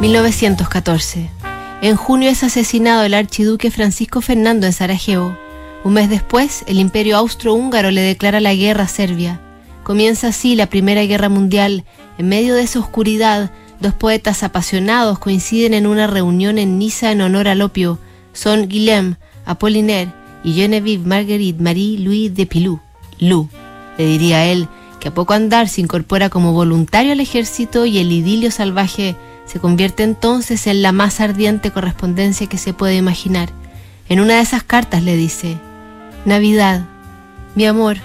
1914. En junio es asesinado el archiduque Francisco Fernando en Sarajevo. Un mes después, el imperio austrohúngaro le declara la guerra a Serbia. Comienza así la Primera Guerra Mundial. En medio de esa oscuridad, dos poetas apasionados coinciden en una reunión en Niza en honor al opio. Son Guillaume Apollinaire y Geneviève Marguerite Marie Louis de Pilou. Lou, le diría él, que a poco andar se incorpora como voluntario al ejército y el idilio salvaje se convierte entonces en la más ardiente correspondencia que se puede imaginar. En una de esas cartas le dice, Navidad, mi amor,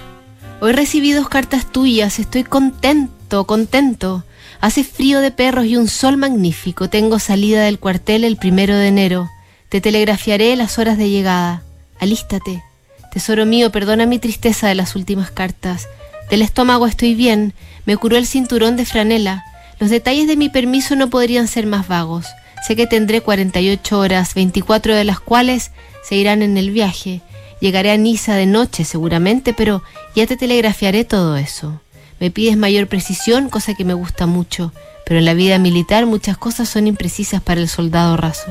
hoy recibí dos cartas tuyas, estoy contento, contento. Hace frío de perros y un sol magnífico. Tengo salida del cuartel el primero de enero. Te telegrafiaré las horas de llegada. Alístate. Tesoro mío, perdona mi tristeza de las últimas cartas. Del estómago estoy bien. Me curó el cinturón de franela. Los detalles de mi permiso no podrían ser más vagos. Sé que tendré 48 horas, 24 de las cuales se irán en el viaje. Llegaré a Niza de noche seguramente, pero ya te telegrafiaré todo eso. Me pides mayor precisión, cosa que me gusta mucho, pero en la vida militar muchas cosas son imprecisas para el soldado raso.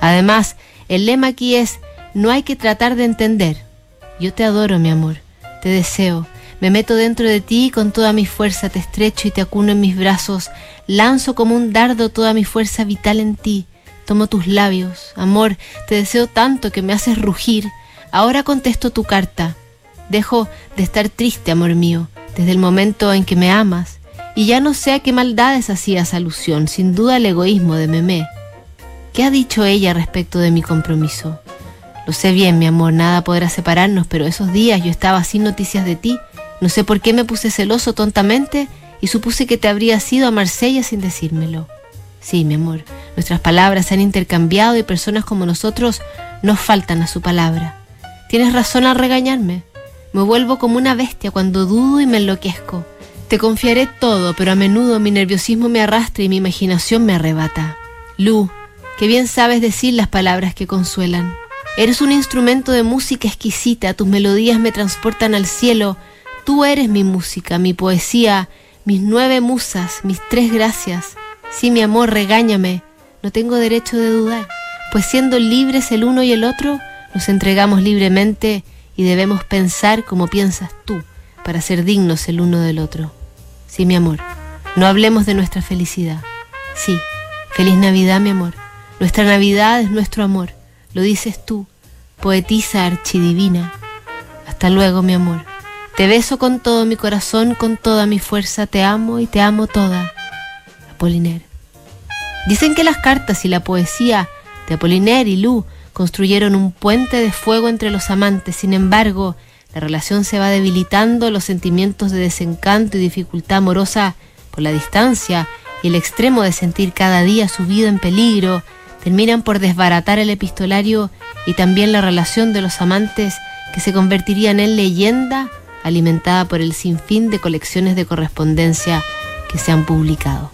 Además, el lema aquí es, no hay que tratar de entender. Yo te adoro, mi amor, te deseo, me meto dentro de ti y con toda mi fuerza te estrecho y te acuno en mis brazos, lanzo como un dardo toda mi fuerza vital en ti, tomo tus labios, amor, te deseo tanto que me haces rugir, ahora contesto tu carta, dejo de estar triste, amor mío, desde el momento en que me amas, y ya no sé a qué maldades hacías alusión, sin duda el egoísmo de Memé. ¿Qué ha dicho ella respecto de mi compromiso? Lo sé bien, mi amor, nada podrá separarnos, pero esos días yo estaba sin noticias de ti no sé por qué me puse celoso tontamente y supuse que te habrías ido a Marsella sin decírmelo. Sí, mi amor, nuestras palabras se han intercambiado y personas como nosotros nos faltan a su palabra. Tienes razón al regañarme. Me vuelvo como una bestia cuando dudo y me enloquezco. Te confiaré todo, pero a menudo mi nerviosismo me arrastra y mi imaginación me arrebata. Lu, que bien sabes decir las palabras que consuelan. Eres un instrumento de música exquisita, tus melodías me transportan al cielo Tú eres mi música, mi poesía, mis nueve musas, mis tres gracias. Sí, mi amor, regáñame. No tengo derecho de dudar, pues siendo libres el uno y el otro, nos entregamos libremente y debemos pensar como piensas tú, para ser dignos el uno del otro. Sí, mi amor, no hablemos de nuestra felicidad. Sí, feliz Navidad, mi amor. Nuestra Navidad es nuestro amor. Lo dices tú, poetisa archidivina. Hasta luego, mi amor. Te beso con todo mi corazón, con toda mi fuerza, te amo y te amo toda. Apoliner. Dicen que las cartas y la poesía de Apoliner y Lu construyeron un puente de fuego entre los amantes, sin embargo, la relación se va debilitando, los sentimientos de desencanto y dificultad amorosa por la distancia y el extremo de sentir cada día su vida en peligro, terminan por desbaratar el epistolario y también la relación de los amantes que se convertirían en leyenda alimentada por el sinfín de colecciones de correspondencia que se han publicado.